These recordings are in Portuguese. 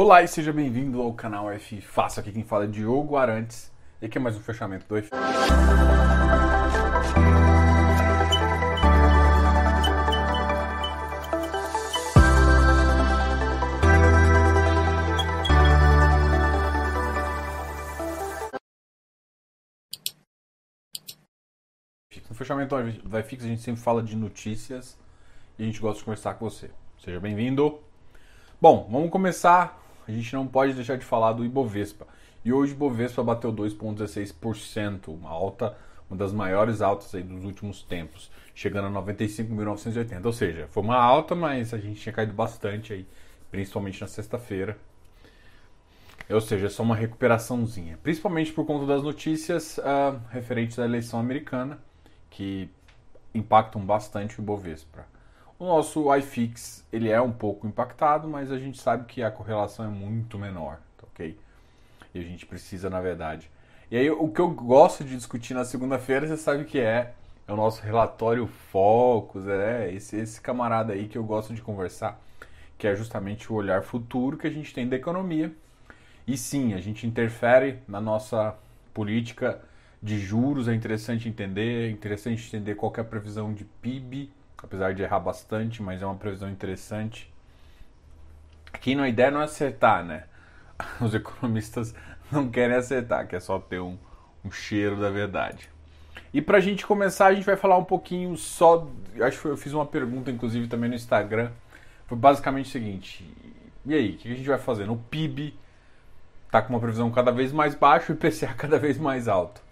Olá e seja bem-vindo ao canal F Faça. Aqui quem fala é Diogo Arantes e aqui é mais um fechamento do F. No fechamento do iFix a gente sempre fala de notícias e a gente gosta de conversar com você. Seja bem-vindo. Bom, vamos começar. A gente não pode deixar de falar do Ibovespa. E hoje o Ibovespa bateu 2,16%, uma alta, uma das maiores altas aí dos últimos tempos, chegando a 95.980. Ou seja, foi uma alta, mas a gente tinha caído bastante aí, principalmente na sexta-feira. Ou seja, só uma recuperaçãozinha. Principalmente por conta das notícias uh, referentes à eleição americana que impactam bastante o Ibovespa. O nosso iFix ele é um pouco impactado, mas a gente sabe que a correlação é muito menor, tá ok? E a gente precisa, na verdade. E aí o que eu gosto de discutir na segunda-feira, você sabe que é, é o nosso relatório Focus, é esse, esse camarada aí que eu gosto de conversar, que é justamente o olhar futuro que a gente tem da economia. E sim, a gente interfere na nossa política de juros, é interessante entender, é interessante entender qual é a previsão de PIB, apesar de errar bastante, mas é uma previsão interessante. Aqui a ideia não é acertar, né? Os economistas não querem acertar, que é só ter um, um cheiro da verdade. E para a gente começar, a gente vai falar um pouquinho só. Acho que eu fiz uma pergunta, inclusive, também no Instagram. Foi basicamente o seguinte: e aí, o que a gente vai fazer? No PIB está com uma previsão cada vez mais baixa e o IPCA cada vez mais alto.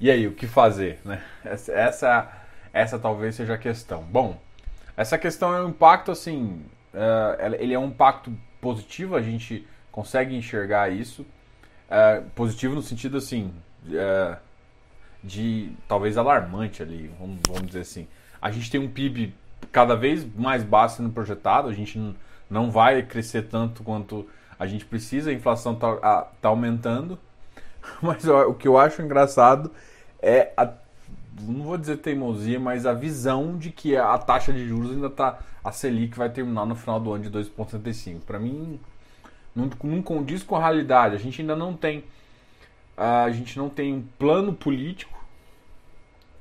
E aí, o que fazer? Né? Essa, essa, essa talvez seja a questão. Bom, essa questão é um impacto assim, uh, ele é um impacto positivo, a gente consegue enxergar isso. Uh, positivo no sentido assim, uh, de talvez alarmante ali, vamos, vamos dizer assim. A gente tem um PIB cada vez mais baixo sendo projetado, a gente não vai crescer tanto quanto a gente precisa, a inflação está tá aumentando. Mas o que eu acho engraçado é a, não vou dizer teimosia, mas a visão de que a taxa de juros ainda está a Selic vai terminar no final do ano de 2,75. Para mim não, não condiz com a realidade. A gente ainda não tem a gente não tem um plano político,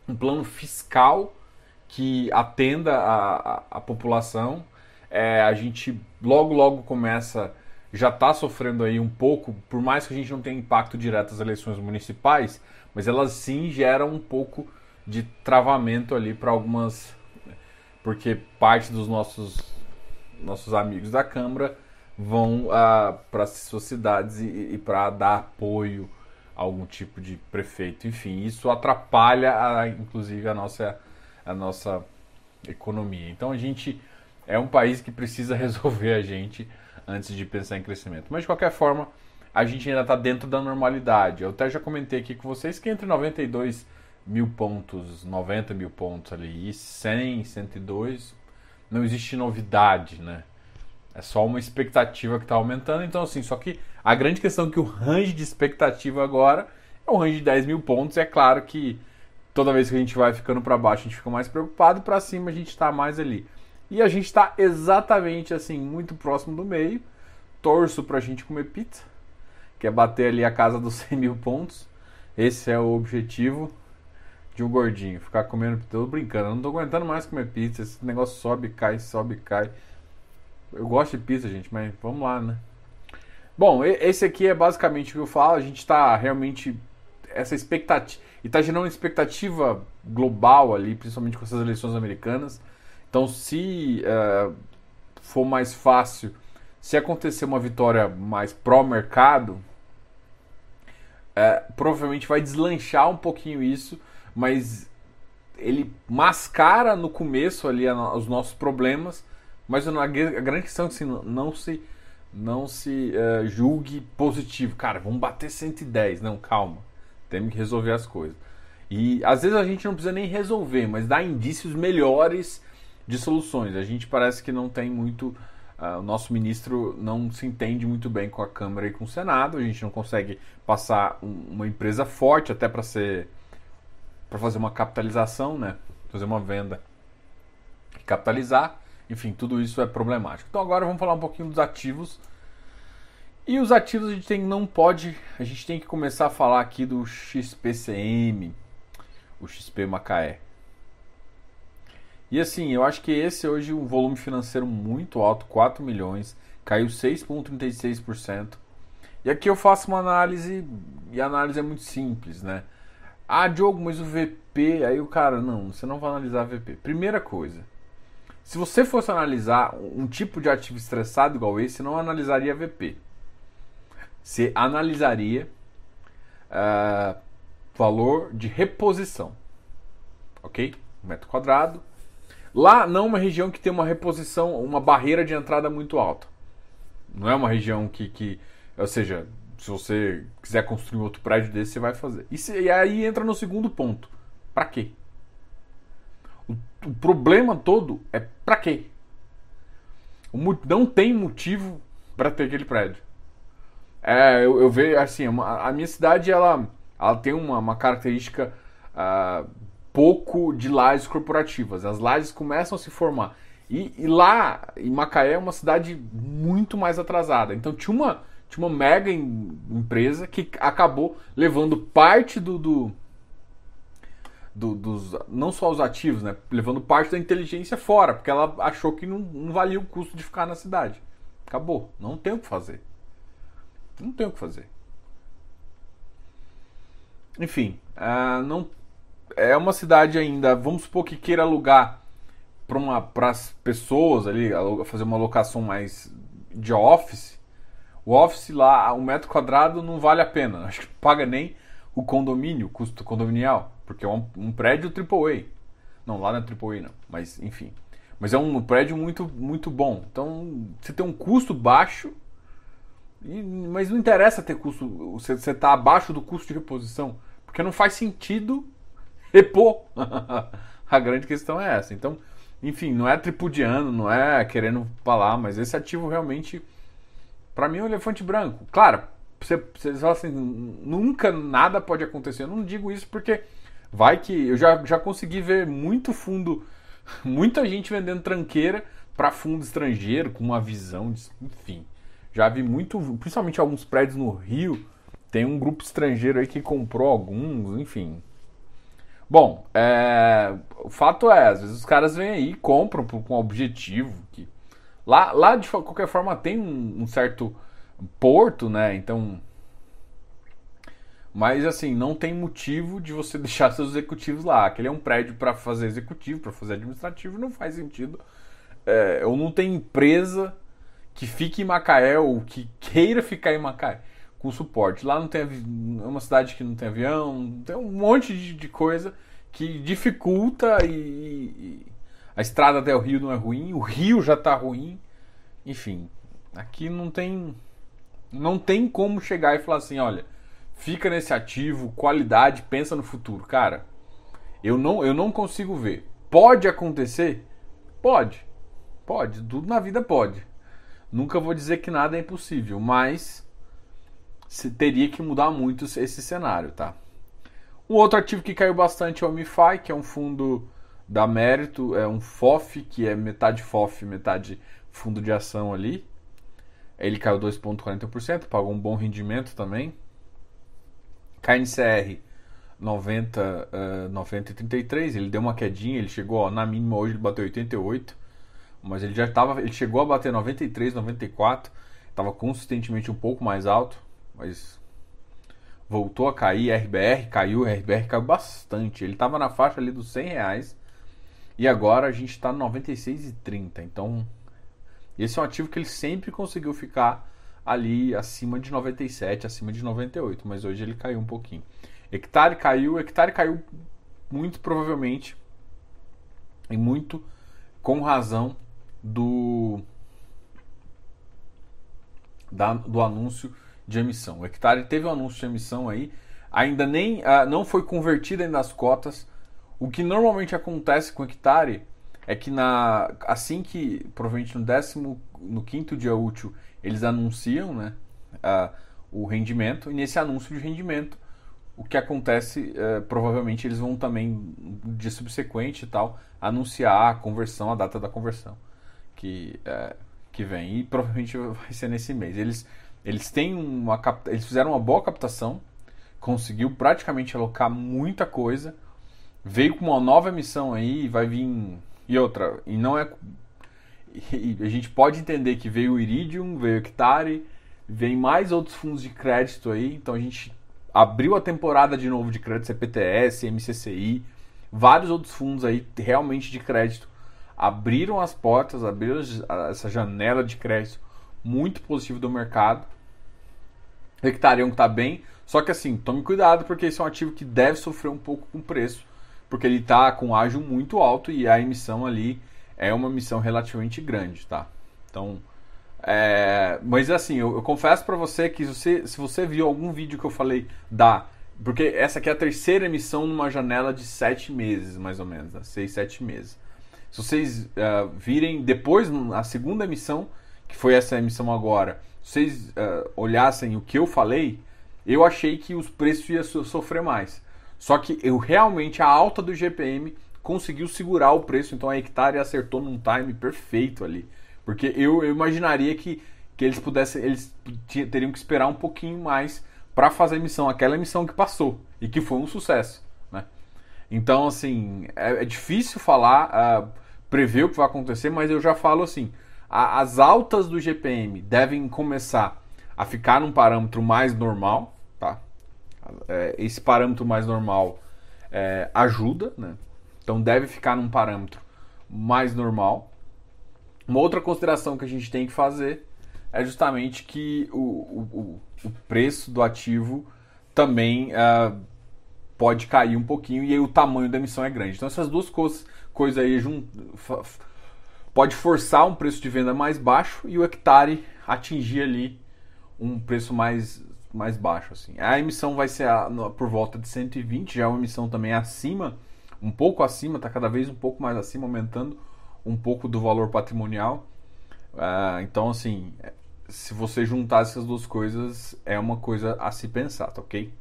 um plano fiscal que atenda a, a, a população. É, a gente logo logo começa já está sofrendo aí um pouco, por mais que a gente não tenha impacto direto das eleições municipais, mas elas sim geram um pouco de travamento ali para algumas. Porque parte dos nossos, nossos amigos da Câmara vão ah, para suas cidades e, e para dar apoio a algum tipo de prefeito. Enfim, isso atrapalha, a, inclusive, a nossa, a nossa economia. Então a gente é um país que precisa resolver a gente antes de pensar em crescimento. Mas de qualquer forma, a gente ainda está dentro da normalidade. Eu até já comentei aqui com vocês que entre 92 mil pontos, 90 mil pontos ali e 100, 102, não existe novidade, né? É só uma expectativa que está aumentando. Então, assim, só que a grande questão é que o range de expectativa agora é um range de 10 mil pontos. É claro que toda vez que a gente vai ficando para baixo, a gente fica mais preocupado, para cima a gente está mais ali. E a gente está exatamente assim, muito próximo do meio. Torço para a gente comer pizza, que é bater ali a casa dos 100 mil pontos. Esse é o objetivo de um gordinho, ficar comendo pizza. Tô brincando, eu não tô aguentando mais comer pizza. Esse negócio sobe, cai, sobe, cai. Eu gosto de pizza, gente, mas vamos lá, né? Bom, esse aqui é basicamente o que eu falo. A gente está realmente. Essa expectativa. E está gerando uma expectativa global ali, principalmente com essas eleições americanas então, se uh, for mais fácil, se acontecer uma vitória mais pró-mercado, uh, provavelmente vai deslanchar um pouquinho isso, mas ele mascara no começo ali os nossos problemas, mas a grande questão é que assim, não se não se uh, julgue positivo. Cara, vamos bater 110. Não, calma. Temos que resolver as coisas. E às vezes a gente não precisa nem resolver, mas dá indícios melhores de soluções. A gente parece que não tem muito. Uh, o nosso ministro não se entende muito bem com a Câmara e com o Senado. A gente não consegue passar um, uma empresa forte até para ser para fazer uma capitalização, né? Fazer uma venda e capitalizar. Enfim, tudo isso é problemático. Então agora vamos falar um pouquinho dos ativos. E os ativos a gente tem, não pode, a gente tem que começar a falar aqui do XPCM, o XP Macaé. E assim, eu acho que esse hoje um volume financeiro muito alto, 4 milhões, caiu 6,36%. E aqui eu faço uma análise, e a análise é muito simples, né? Ah, Diogo, mas o VP, aí o cara, não, você não vai analisar VP. Primeira coisa, se você fosse analisar um tipo de ativo estressado igual esse, não analisaria VP. Você analisaria uh, valor de reposição, ok? Metro quadrado, Lá não é uma região que tem uma reposição, uma barreira de entrada muito alta. Não é uma região que, que ou seja, se você quiser construir outro prédio desse, você vai fazer. E, se, e aí entra no segundo ponto. Para quê? O, o, problema todo é para quê? O, não tem motivo para ter aquele prédio. É, eu, eu vejo assim, uma, a minha cidade ela, ela tem uma, uma característica uh, pouco de lajes corporativas. As lajes começam a se formar. E, e, lá em Macaé é uma cidade muito mais atrasada. Então tinha uma, tinha uma mega em, empresa que acabou levando parte do, do, do, dos. Não só os ativos, né? Levando parte da inteligência fora, porque ela achou que não, não valia o custo de ficar na cidade. Acabou. Não tem o que fazer. Não tem o que fazer. Enfim, uh, não é uma cidade ainda, vamos supor que queira alugar para as pessoas ali, fazer uma locação mais de office. O office lá, um metro quadrado não vale a pena. Acho que paga nem o condomínio, o custo condominial, porque é um, um prédio AAA. Não, lá não é AAA não, mas enfim. Mas é um prédio muito, muito bom. Então, você tem um custo baixo, e, mas não interessa ter custo, você está abaixo do custo de reposição, porque não faz sentido repor. a grande questão é essa. Então, enfim, não é tripudiano, não é querendo falar, mas esse ativo realmente, para mim, é um elefante branco. Claro, você, você assim, nunca nada pode acontecer. Eu não digo isso porque vai que eu já, já consegui ver muito fundo, muita gente vendendo tranqueira para fundo estrangeiro com uma visão, de, enfim. Já vi muito, principalmente alguns prédios no Rio, tem um grupo estrangeiro aí que comprou alguns, enfim. Bom, é, o fato é, às vezes os caras vêm aí e compram com um objetivo. Que, lá, lá, de qualquer forma, tem um, um certo porto, né? Então. Mas assim, não tem motivo de você deixar seus executivos lá. Aquele é um prédio para fazer executivo, para fazer administrativo, não faz sentido. É, ou não tem empresa que fique em Macaé ou que queira ficar em Macaé com suporte. Lá não tem é uma cidade que não tem avião, tem um monte de, de coisa que dificulta e, e, a estrada até o Rio não é ruim, o Rio já está ruim, enfim, aqui não tem não tem como chegar e falar assim, olha, fica nesse ativo, qualidade, pensa no futuro, cara. Eu não eu não consigo ver. Pode acontecer? Pode. Pode, tudo na vida pode. Nunca vou dizer que nada é impossível, mas teria que mudar muito esse cenário, tá? Um outro ativo que caiu bastante é o MiFi, que é um fundo da Mérito, é um FOF, que é metade FOF, metade fundo de ação ali. Ele caiu 2,40%, pagou um bom rendimento também. KNCR 90, uh, 90 e 33, ele deu uma quedinha, ele chegou, ó, na mínima hoje ele bateu 88, mas ele já estava, ele chegou a bater 93, 94, estava consistentemente um pouco mais alto mas voltou a cair, RBR caiu, RBR caiu bastante. Ele estava na faixa ali dos 100 reais e agora a gente está no 96,30. Então, esse é um ativo que ele sempre conseguiu ficar ali acima de 97, acima de 98, mas hoje ele caiu um pouquinho. Hectare caiu, hectare caiu muito provavelmente e muito com razão do da, do anúncio de emissão. O hectare teve um anúncio de emissão aí, ainda nem uh, não foi convertido ainda as cotas. O que normalmente acontece com o hectare é que na assim que provavelmente no décimo no quinto dia útil eles anunciam, né, o rendimento e nesse anúncio de rendimento o que acontece uh, provavelmente eles vão também de subsequente e tal anunciar a conversão, a data da conversão que uh, que vem e provavelmente vai ser nesse mês. Eles Eles têm uma eles fizeram uma boa captação, conseguiu praticamente alocar muita coisa, veio com uma nova emissão aí, vai vir e outra, e não é e a gente pode entender que veio o Iridium, veio o Hectare, vem mais outros fundos de crédito aí, então a gente abriu a temporada de novo de crédito CPTS, MCCI, vários outros fundos aí realmente de crédito abriram as portas, abriram essa janela de crédito muito positivo do mercado. Hectarium está bem, só que assim, tome cuidado porque esse é um ativo que deve sofrer um pouco com o preço, porque ele está com ágio muito alto e a emissão ali é uma emissão relativamente grande, tá? Então, é, mas assim, eu, eu confesso para você que se você, se você viu algum vídeo que eu falei da. Porque essa aqui é a terceira emissão numa janela de sete meses, mais ou menos, né? seis, sete meses. Se vocês uh, virem depois, a segunda emissão, que foi essa emissão agora, se vocês uh, olhassem o que eu falei, eu achei que os preços iam sofrer mais. Só que eu realmente, a alta do GPM conseguiu segurar o preço, então a hectare acertou num time perfeito ali. Porque eu, eu imaginaria que, que eles pudessem, eles teriam que esperar um pouquinho mais para fazer a emissão, aquela emissão que passou e que foi um sucesso. Né? Então, assim, é, é difícil falar, uh, prever o que vai acontecer, mas eu já falo assim: a, as altas do GPM devem começar a ficar num parâmetro mais normal? É, esse parâmetro mais normal é, ajuda, né? Então deve ficar num parâmetro mais normal. Uma outra consideração que a gente tem que fazer é justamente que o, o, o preço do ativo também uh, pode cair um pouquinho e o tamanho da emissão é grande. Então essas duas coisas, coisas aí pode forçar um preço de venda mais baixo e o hectare atingir ali um preço mais, mais baixo. Assim. A emissão vai ser a, no, por volta de 120, já é uma emissão também acima, um pouco acima, está cada vez um pouco mais acima, aumentando um pouco do valor patrimonial. Uh, então, assim, se você juntar essas duas coisas, é uma coisa a se pensar, tá ok?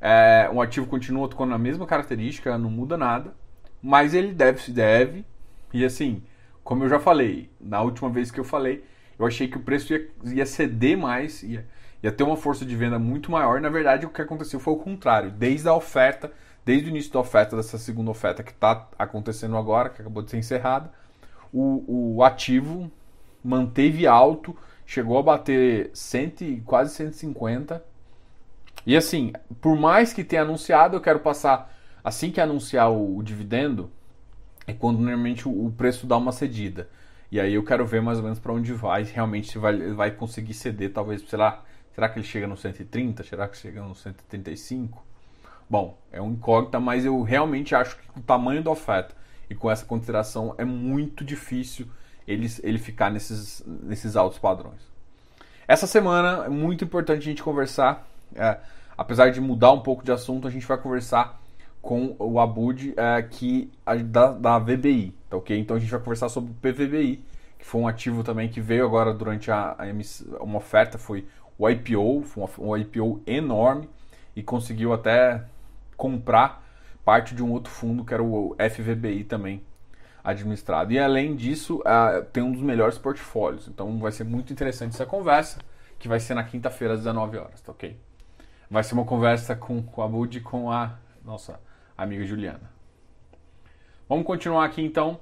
É, um ativo continua com a mesma característica, não muda nada, mas ele deve se deve. E assim, como eu já falei, na última vez que eu falei, eu achei que o preço ia, ia ceder mais, ia, ia ter uma força de venda muito maior. Na verdade, o que aconteceu foi o contrário. Desde a oferta, desde o início da oferta, dessa segunda oferta que está acontecendo agora, que acabou de ser encerrada, o, o ativo manteve alto, chegou a bater 100, quase 150. E assim, por mais que tenha anunciado, eu quero passar, assim que anunciar o, o dividendo, é quando normalmente o, o, preço dá uma cedida. E aí eu quero ver mais ou menos para onde vai, realmente se vai, vai conseguir ceder, talvez, sei lá, será que ele chega no 130? Será que chega no 135? Bom, é um incógnita, mas eu realmente acho que o tamanho da oferta e com essa consideração é muito difícil ele, ele ficar nesses, nesses altos padrões. Essa semana é muito importante a gente conversar, é, apesar de mudar um pouco de assunto, a gente vai conversar com o Abud é, que, da, da VBI, tá ok? Então a gente vai conversar sobre o PVBI, que foi um ativo também que veio agora durante a, a uma oferta, foi o IPO, um IPO enorme e conseguiu até comprar parte de um outro fundo que era o FVBI também administrado. E além disso, uh, tem um dos melhores portfólios. Então vai ser muito interessante essa conversa, que vai ser na quinta-feira às 19 horas, tá ok? Vai ser uma conversa com, com a Bud e com a nossa amiga Juliana. Vamos continuar aqui então.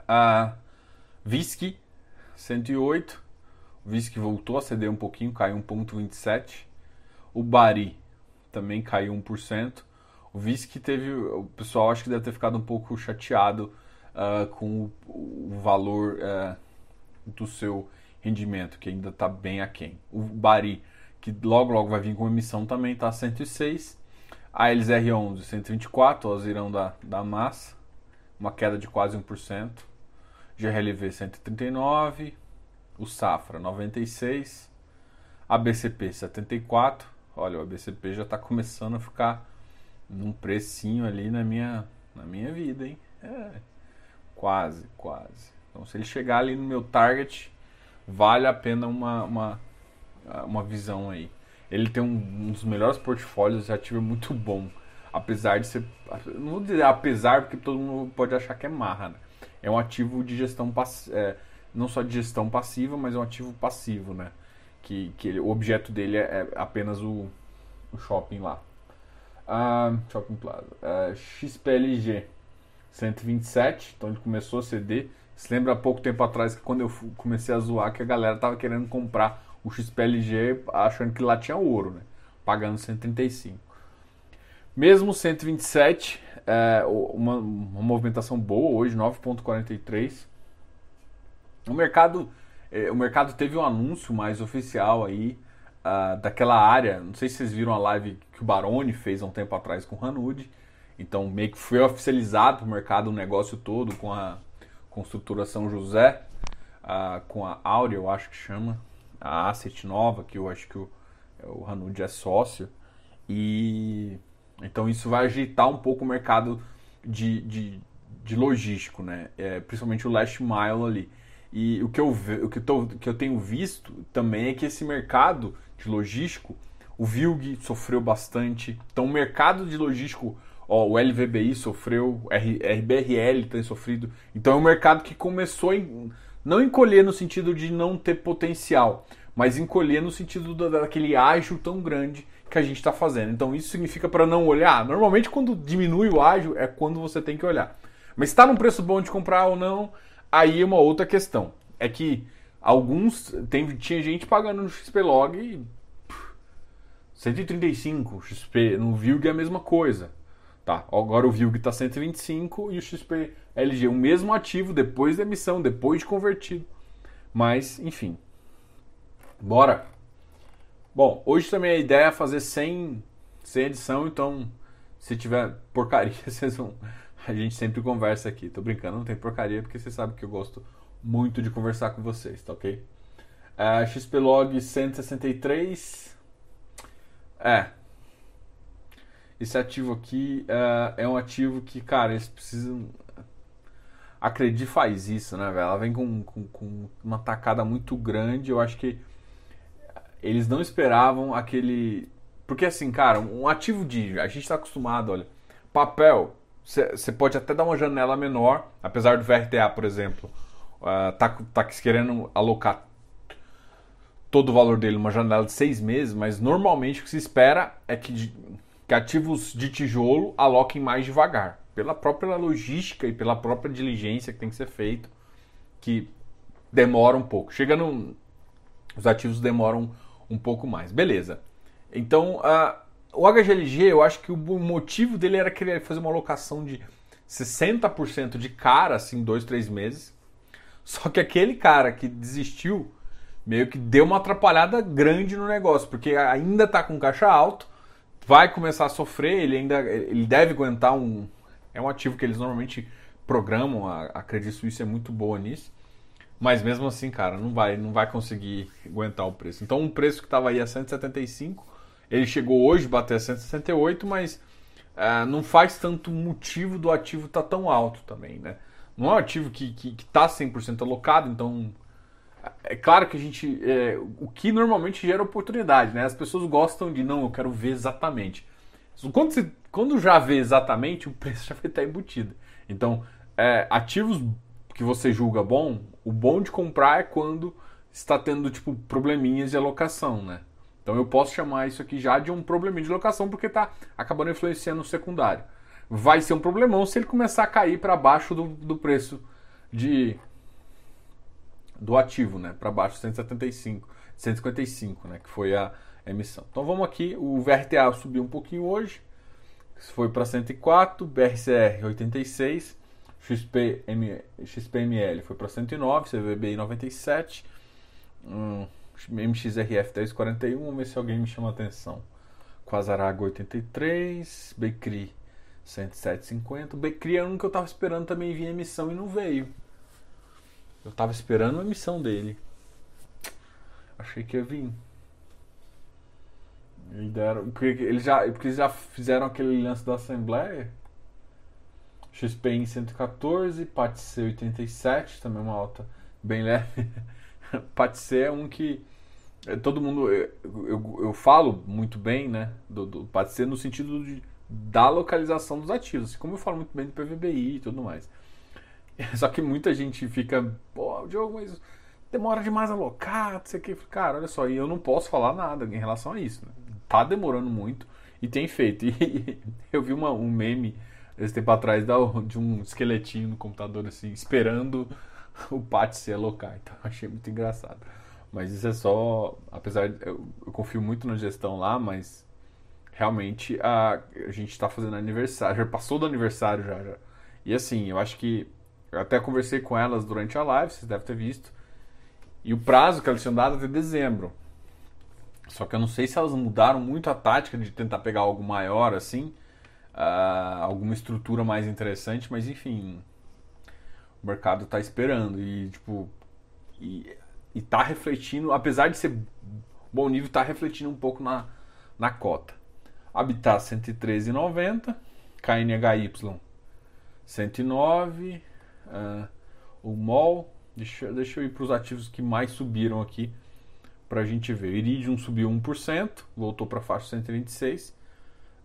Uh, Visky 108. O Visky voltou a ceder um pouquinho, caiu 1,27. O Bari também caiu 1%. O vice que teve. O pessoal acho que deve ter ficado um pouco chateado uh, com o, o valor uh, do seu rendimento, que ainda está bem aquém. O Bari, que logo logo vai vir com emissão, também está 106. A LZR11, 124, o Azirão da, da massa, uma queda de quase 1%. GRLV 139, o Safra 96, a BCP 74. Olha, o ABCP já está começando a ficar num precinho ali na minha, na minha vida, hein? É, quase, quase. Então, se ele chegar ali no meu target, vale a pena uma, uma, uma visão aí. Ele tem um, um dos melhores portfólios, ativo é muito bom. Apesar de ser. Não vou dizer apesar, porque todo mundo pode achar que é marra, né? É um ativo de gestão passiva. É, não só de gestão passiva, mas é um ativo passivo, né? que, que ele, o objeto dele é, é apenas o, o, shopping lá. Uh, shopping Plaza. Uh, XPLG 127, então ele começou a ceder. Se lembra há pouco tempo atrás que quando eu comecei a zoar que a galera tava querendo comprar o XPLG achando que lá tinha ouro, né? Pagando 135. Mesmo 127, é, uma, uma movimentação boa hoje, 9,43. O mercado, é, o mercado teve um anúncio mais oficial aí uh, daquela área. Não sei se vocês viram a live que o Baroni fez há um tempo atrás com o Hanud. Então meio que foi oficializado para o mercado o negócio todo com a construtora São José, uh, com a Áurea, eu acho que chama, a Asset Nova, que eu acho que o, o Hanud é sócio. E então isso vai agitar um pouco o mercado de, de, de logístico, né? É, principalmente o last mile ali. E o que eu, o que, tô, que eu tenho visto também é que esse mercado de logístico, o Vilg sofreu bastante. Então o mercado de logístico, ó, o LVBI sofreu, o RBRL tem sofrido. Então é um mercado que começou a não encolher no sentido de não ter potencial, mas encolher no sentido daquele ágio tão grande que a gente está fazendo. Então isso significa para não olhar. Normalmente quando diminui o ágio é quando você tem que olhar. Mas está num preço bom de comprar ou não, aí é uma outra questão. É que alguns tem, tinha gente pagando no XP Log 135 XP, no Vilg é a mesma coisa. Tá, agora o Vilg está 125 e o XP LG o mesmo ativo depois da emissão, depois de convertido. Mas, enfim. Bora. Bom, hoje também a ideia é fazer sem, sem edição, então se tiver porcaria, vocês vão. A gente sempre conversa aqui. Tô brincando, não tem porcaria, porque você sabe que eu gosto muito de conversar com vocês, tá ok? Uh, XP Log 163. É. Esse ativo aqui uh, é um ativo que, cara, eles precisam. A Credi faz isso, né, velho? Ela vem com, com, com uma tacada muito grande. Eu acho que eles não esperavam aquele. Porque assim, cara, um ativo de. A gente está acostumado, olha. Papel, você pode até dar uma janela menor, apesar do VRTA, por exemplo, uh, tá, tá querendo alocar todo o valor dele numa janela de seis meses, mas normalmente o que se espera é que, que ativos de tijolo aloquem mais devagar, pela própria logística e pela própria diligência que tem que ser feito, que demora um pouco. Chega os ativos demoram um pouco mais. Beleza. Então, uh, o HGLG, eu acho que o motivo dele era querer fazer uma alocação de 60% de cara, assim, dois, três meses. Só que aquele cara que desistiu, meio que deu uma atrapalhada grande no negócio, porque ainda está com caixa alto, vai começar a sofrer, ele ainda ele deve aguentar um. É um ativo que eles normalmente programam, a, a Credit Suisse é muito boa nisso. Mas mesmo assim, cara, não vai, não vai conseguir aguentar o preço. Então, um preço que estava aí a 175, ele chegou hoje a bater a 168, mas uh, não faz tanto motivo do ativo estar tá tão alto também, né? Não é um ativo que está 100% alocado, então é claro que a gente. É, o que normalmente gera oportunidade, né? As pessoas gostam de, não, eu quero ver exatamente. Quando, você, quando já vê exatamente, o preço já vai estar embutido. Então, é, ativos que você julga bom, o bom de comprar é quando está tendo tipo probleminhas de alocação, né? Então eu posso chamar isso aqui já de um probleminha de alocação porque está acabando influenciando o secundário. Vai ser um problemão se ele começar a cair para baixo do, do preço de do ativo, né? Para baixo 175, 155, né? Que foi a emissão. Então vamos aqui, o VRTA subiu um pouquinho hoje, foi para 104, BRCR 86, XPM, XPML foi para 109, CVBI 97, um, MXRF 1041, vamos ver se alguém me chama a atenção. Quasarago 83, Becri 107,50. Becri é um que eu estava esperando também vir emissão e não veio. Eu estava esperando a emissão dele. Achei que ia vir. E deram, porque eles já, porque eles já fizeram aquele lance da Assembleia. XP em 114, PATC 87, também uma alta bem leve. PATC é um que é, todo mundo. Eu, eu, eu, falo muito bem né, do, do no sentido de, da localização dos ativos, como eu falo muito bem do PVBI e tudo mais. Só que muita gente fica, pô, Diogo, mas demora demais a alocar, não sei o que. Cara, olha só, e eu não posso falar nada em relação a isso. Né? Tá demorando muito e tem feito. E eu vi uma, um meme esse tempo atrás de um esqueletinho no computador, assim, esperando o Pat se alocar. Então achei muito engraçado. Mas isso é só. Apesar de. Eu, eu confio muito na gestão lá, mas realmente a, a gente está fazendo aniversário. Já passou do aniversário já, já. E assim, eu acho que. Eu até conversei com elas durante a live, vocês devem ter visto. E o prazo que elas tinham dado até dezembro. Só que eu não sei se elas mudaram muito a tática de tentar pegar algo maior assim, uh, alguma estrutura mais interessante, mas enfim, o mercado está esperando e tipo e, e tá refletindo, apesar de ser bom nível, está refletindo um pouco na, na cota. Habitat 113,90, KNHY 109, uh, o MOL, deixa, deixa eu ir para os ativos que mais subiram aqui para a gente ver. Iridium subiu 1%, voltou para a faixa 126.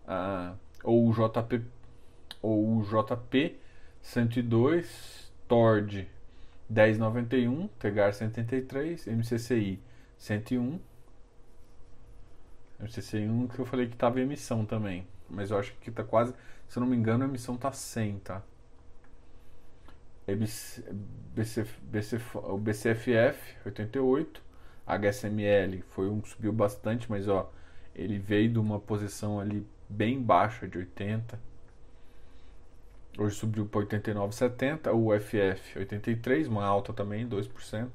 Uh, ou o JP ou o JP 102, Tord 1091, Tegar 183, MCCI 101. MCCI 1 que eu falei que estava em emissão também, mas eu acho que está quase, se eu não me engano, a emissão está 100, tá? BC, o BCFF 88, HSML foi um que subiu bastante, mas ó, ele veio de uma posição ali bem baixa de 80. Hoje subiu para 89,70. O UFF 83, uma alta também, 2%.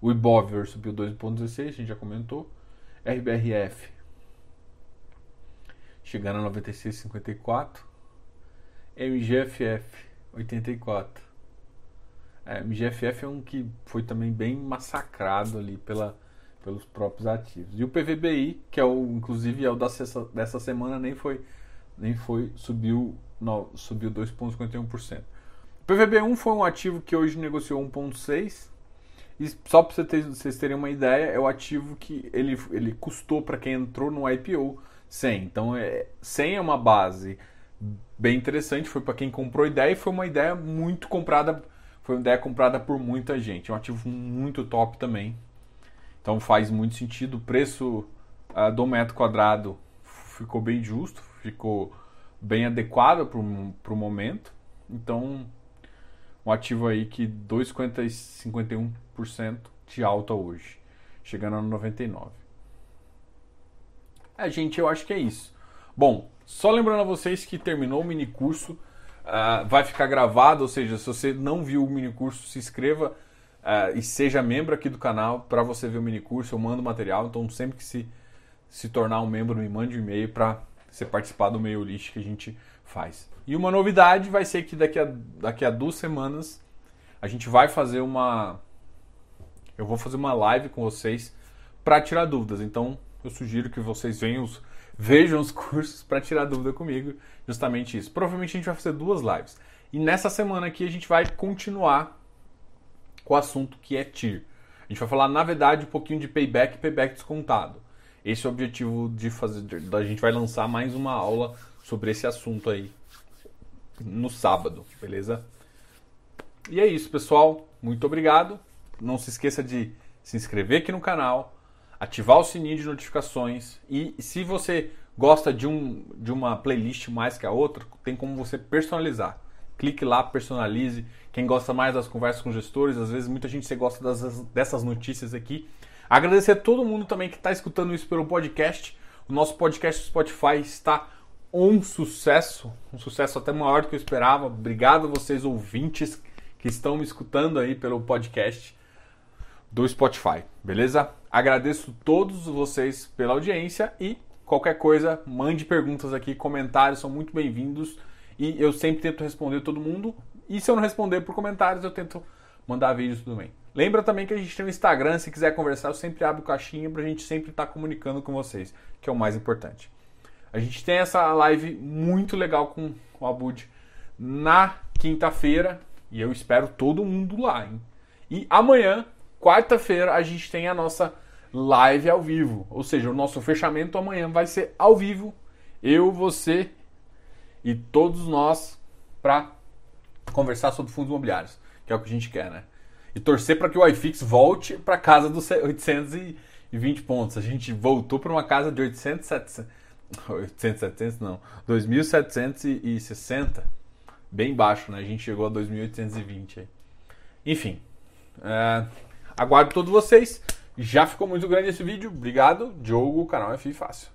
O Ibov subiu 2,16, a gente já comentou. RBRF chegando a 96,54. MGFF 84. É, MGFF é um que foi também bem massacrado ali pela pelos próprios ativos. E o PVBI, que é o inclusive é o dessa, dessa semana, nem foi nem foi subiu subiu 2.51%. O PVB1 foi um ativo que hoje negociou 1.6 e só para vocês terem uma ideia, é o ativo que ele, ele custou para quem entrou no IPO 100. Então é 100 é uma base bem interessante, foi para quem comprou ideia e foi uma ideia muito comprada, foi uma ideia comprada por muita gente. É um ativo muito top também. Então faz muito sentido. O preço uh, do metro quadrado ficou bem justo, ficou bem adequado para o momento. Então, um ativo aí que 2,51% de alta hoje, chegando a 99. É, gente, eu acho que é isso. Bom, só lembrando a vocês que terminou o mini curso, uh, vai ficar gravado, ou seja, se você não viu o mini curso, se inscreva uh, e seja membro aqui do canal para você ver o mini curso. Eu mando material, então sempre que se, se tornar um membro, me mande um e-mail para você participar do meio list que a gente faz. E uma novidade vai ser que daqui a, daqui a duas semanas a gente vai fazer uma. Eu vou fazer uma live com vocês para tirar dúvidas. Então eu sugiro que vocês venham vejam os cursos para tirar dúvida comigo. Justamente isso. Provavelmente a gente vai fazer duas lives. E nessa semana aqui a gente vai continuar com o assunto que é TIR. A gente vai falar, na verdade, um pouquinho de payback e payback descontado. Esse é o objetivo de fazer. A gente vai lançar mais uma aula sobre esse assunto aí no sábado, beleza? E é isso, pessoal. Muito obrigado. Não se esqueça de se inscrever aqui no canal, ativar o sininho de notificações e se você gosta de, um, de uma playlist mais que a outra, tem como você personalizar. Clique lá, personalize. Quem gosta mais das conversas com gestores, às vezes muita gente gosta das, dessas notícias aqui. Agradecer a todo mundo também que está escutando isso pelo podcast. O nosso podcast do Spotify está um sucesso, um sucesso até maior do que eu esperava. Obrigado a vocês ouvintes que estão me escutando aí pelo podcast do Spotify, beleza? Agradeço todos vocês pela audiência e qualquer coisa, mande perguntas aqui, comentários são muito bem-vindos e eu sempre tento responder todo mundo. E se eu não responder por comentários, eu tento mandar vídeos também. Lembra também que a gente tem um Instagram, se quiser conversar, eu sempre abro caixinha pra gente sempre estar tá comunicando com vocês, que é o mais importante. A gente tem essa live muito legal com o Abud na quinta-feira e eu espero todo mundo lá, hein? E amanhã, quarta-feira, a gente tem a nossa live ao vivo, ou seja, o nosso fechamento amanhã vai ser ao vivo, eu, você e todos nós para conversar sobre fundos imobiliários, que é o que a gente quer, né? E torcer para que o iFix volte para casa dos 820 pontos. A gente voltou para uma casa de 800, 700, 800, 700 não, 2.760, bem baixo, né? A gente chegou a 2.820 Enfim, é, aguardo todos vocês. Já ficou muito grande esse vídeo. Obrigado, Diogo, canal FI Fácil.